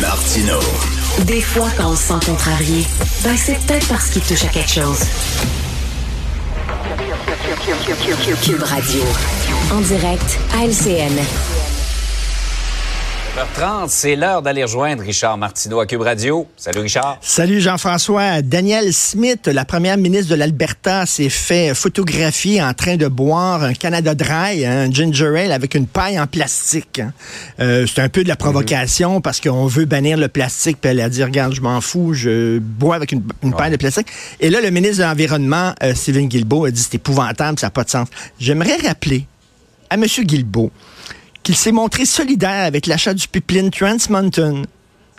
Martino. Des fois, quand on se sent contrarié, ben c'est peut-être parce qu'il touche à quelque chose. Cube Radio. En direct à LCN. 30 c'est l'heure d'aller rejoindre Richard Martineau à Cube Radio. Salut Richard. Salut Jean-François. Daniel Smith, la première ministre de l'Alberta, s'est fait photographier en train de boire un Canada Dry, hein, un ginger ale avec une paille en plastique. Hein. Euh, c'est un peu de la provocation parce qu'on veut bannir le plastique. Puis elle a dit, regarde, je m'en fous, je bois avec une, paille de plastique. Et là, le ministre de l'Environnement, euh, Stephen Guilbeault, a dit, c'est épouvantable, ça n'a pas de sens. J'aimerais rappeler à M. Guilbeault qu'il s'est montré solidaire avec l'achat du pipeline Trans Mountain,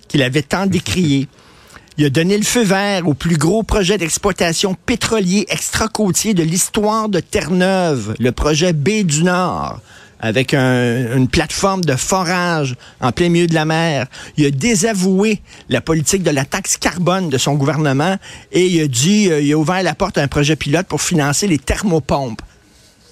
qu'il avait tant décrié. Il a donné le feu vert au plus gros projet d'exploitation pétrolier extra-côtier de l'histoire de Terre-Neuve, le projet B du Nord, avec une plateforme de forage en plein milieu de la mer. Il a désavoué la politique de la taxe carbone de son gouvernement et il a dit, euh, il a ouvert la porte à un projet pilote pour financer les thermopompes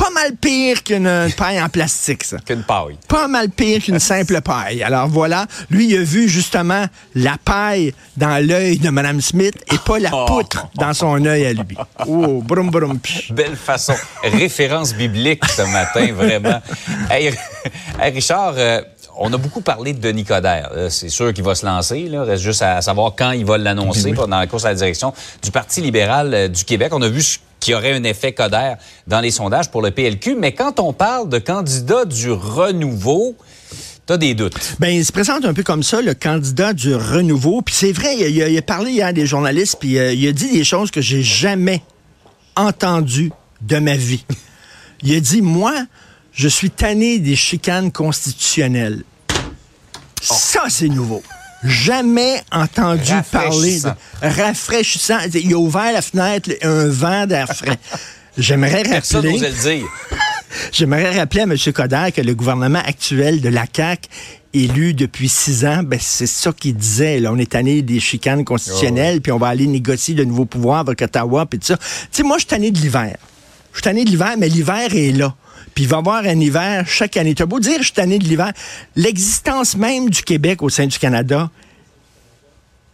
pas mal pire qu'une paille en plastique, ça. Qu'une paille. Pas mal pire qu'une simple paille. Alors voilà, lui, il a vu justement la paille dans l'œil de Mme Smith et pas la oh. poutre dans son œil à lui. Oh, brum brum. Belle façon. Référence biblique ce matin, vraiment. Hey, Richard, euh, on a beaucoup parlé de Denis Coderre. Euh, c'est sûr qu'il va se lancer. Là. Reste juste à savoir quand il va l'annoncer dans la course à la direction du Parti libéral euh, du Québec. On a vu qu'il y aurait un effet Coder dans les sondages pour le PLQ. Mais quand on parle de candidat du renouveau, T'as des doutes. Ben, il se présente un peu comme ça, le candidat du renouveau. Puis c'est vrai, il a, parlé hier des journalistes, puis euh, il a dit des choses que j'ai jamais entendues de ma vie. Il a dit, moi, je suis tanné des chicanes constitutionnelles. Ça, c'est nouveau jamais entendu parler de rafraîchissant. Il a ouvert la fenêtre, un vent d'air frais. J'aimerais rappeler. le dire. J'aimerais rappeler à M. Coder que le gouvernement actuel de la CAQ élu depuis six ans, ben c'est ça qu'il disait. Là, on est tanné des chicanes constitutionnelles, puis on va aller négocier de nouveaux pouvoirs avec Ottawa, puis tout ça. Tu sais, moi, je suis tanné de l'hiver. Je suis tanné de l'hiver, mais l'hiver est là. Puis il va y avoir un hiver chaque année. Tu as beau dire, je suis tanné de l'hiver. L'existence même du Québec au sein du Canada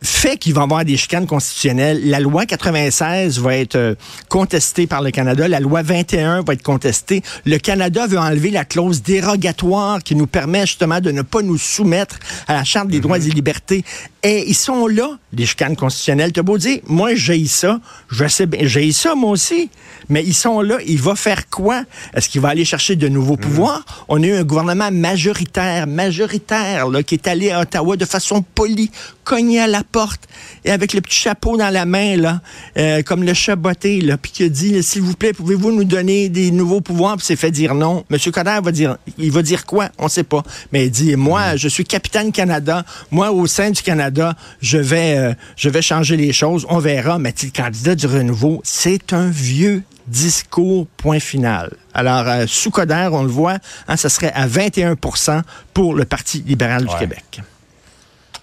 fait qu'il va y avoir des chicanes constitutionnelles. La loi 96 va être euh, contestée par le Canada. La loi 21 va être contestée. Le Canada veut enlever la clause dérogatoire qui nous permet justement de ne pas nous soumettre à la Charte des droits et libertés. Et ils sont là, les chicanes constitutionnelles. T'as beau dire, moi, j'ai ça, je sais bien, j'ai ça, moi aussi. Mais ils sont là, il va faire quoi? Est-ce qu'il va aller chercher de nouveaux pouvoirs? On a eu un gouvernement majoritaire, majoritaire, là, qui est allé à Ottawa de façon polie, cogné à la porte, et avec le petit chapeau dans la main, là, euh, comme le chat botté, là, puis qui a dit, s'il vous plaît, pouvez-vous nous donner des nouveaux pouvoirs? Puis s'est fait dire non. Monsieur Coder va dire, il va dire quoi? On sait pas. Mais il dit, moi, je suis capitaine Canada. Moi, au sein du Canada, je vais, euh, je vais changer les choses. On verra. Mais le candidat du renouveau, c'est un vieux discours, point final. Alors, euh, sous Coder, on le voit, hein, ça serait à 21% pour le Parti libéral du Québec.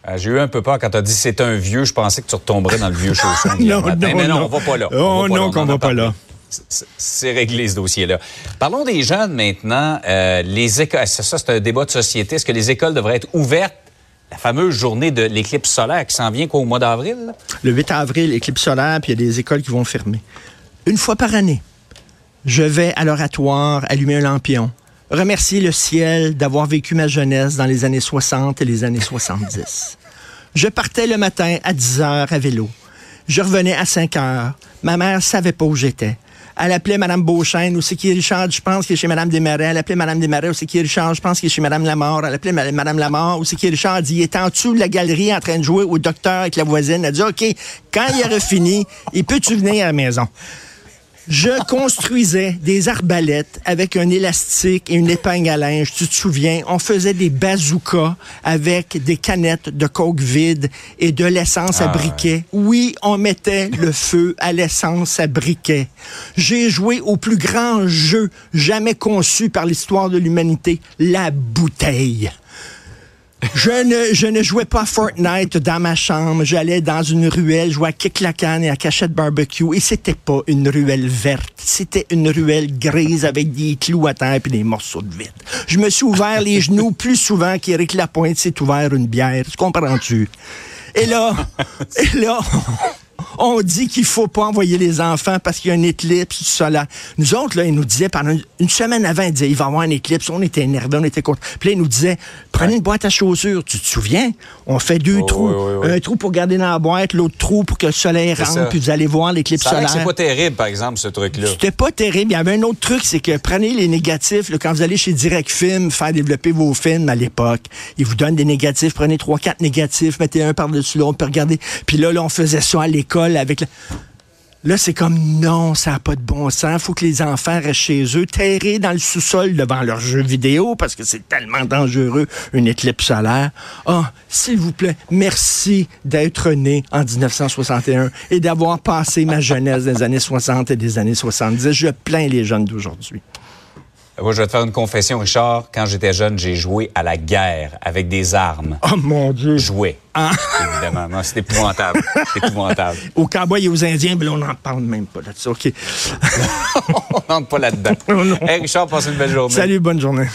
Euh, j'ai eu un peu peur quand tu as dit c'est un vieux. Je pensais que tu retomberais dans le vieux chausson. non, non, mais non, on va pas là. oh non, qu'on va pas là. C'est réglé ce dossier-là. Parlons des jeunes maintenant. Euh, les écoles, ça, c'est un débat de société. Est-ce que les écoles devraient être ouvertes? La fameuse journée de l'éclipse solaire qui s'en vient qu'au mois d'avril? Le 8 avril, éclipse solaire, puis il y a des écoles qui vont fermer. Une fois par année, je vais à l'oratoire allumer un lampion, remercier le ciel d'avoir vécu ma jeunesse dans les années 60 et les années 70. Je partais le matin à 10 heures à vélo. Je revenais à 5 heures. Ma mère savait pas où j'étais. Elle appelait Mme Beauchesne, ou c'est qui Richard, je pense qu'il est chez Mme Desmarais. Elle appelait Mme Desmarais, où c'est qui Richard, je pense qu'il est chez Mme Lamar. Elle appelait Mme Lamar, où c'est qui Richard, dit, il est en dessous de la galerie en train de jouer au docteur avec la voisine. Elle dit, OK, quand il aura fini, il peut-tu venir à la maison? Je construisais des arbalètes avec un élastique et une épingle à linge. Tu te souviens? On faisait des bazookas avec des canettes de coke vide et de l'essence à ah. briquet. Oui, on mettait le feu à l'essence à briquet. J'ai joué au plus grand jeu jamais conçu par l'histoire de l'humanité, la bouteille. Je ne, je ne jouais pas à Fortnite dans ma chambre. J'allais dans une ruelle, jouer à Kick la canne et à Cachette Barbecue. Et c'était pas une ruelle verte. C'était une ruelle grise avec des clous à terre et des morceaux de vitre. Je me suis ouvert les genoux plus souvent qu'Éric Lapointe s'est ouvert une bière. Tu comprends-tu? Et là, et là, on dit qu'il faut pas envoyer les enfants parce qu'il y a une éclipse solaire. Nous autres, là, ils nous disaient pendant une, semaine avant, ils disaient, il va y avoir une éclipse. On était énervés, on était contents. Puis là, ils nous disaient, prenez une boîte à chaussures. Tu te souviens? On fait deux Oh, trous. oui, oui, oui. Un trou pour garder dans la boîte, l'autre trou pour que le soleil rentre, ça. puis vous allez voir l'éclipse solaire. c'est pas terrible, par exemple, ce truc-là. C'était pas terrible. Il y avait un autre truc, c'est que prenez les négatifs. là, quand vous allez chez Direct Film faire développer vos films à l'époque, ils vous donnent des négatifs. Prenez trois, quatre négatifs, mettez un par-dessus l'autre, puis regardez. Puis là, là, on faisait ça à l'école avec... Là, c'est comme non, ça n'a pas de bon sens. faut que les enfants restent chez eux, terrés dans le sous-sol devant leurs jeux vidéo parce que c'est tellement dangereux, une éclipse solaire. Ah, s'il vous plaît, merci d'être né en 1961 et d'avoir passé ma jeunesse des années 60 et des années 70. Je plains les jeunes d'aujourd'hui. Moi, je vais te faire une confession, Richard. Quand j'étais jeune, j'ai joué à la guerre avec des armes. Oh mon Dieu! Joué. Ah. Évidemment. Non, c'est épouvantable. C'est épouvantable. Aux cowboys et aux Indiens, ben là, on n'en parle même pas de ça. OK? On n'entre pas là-dedans. Oh. Hey, Richard, passe une belle journée. Salut, bonne journée.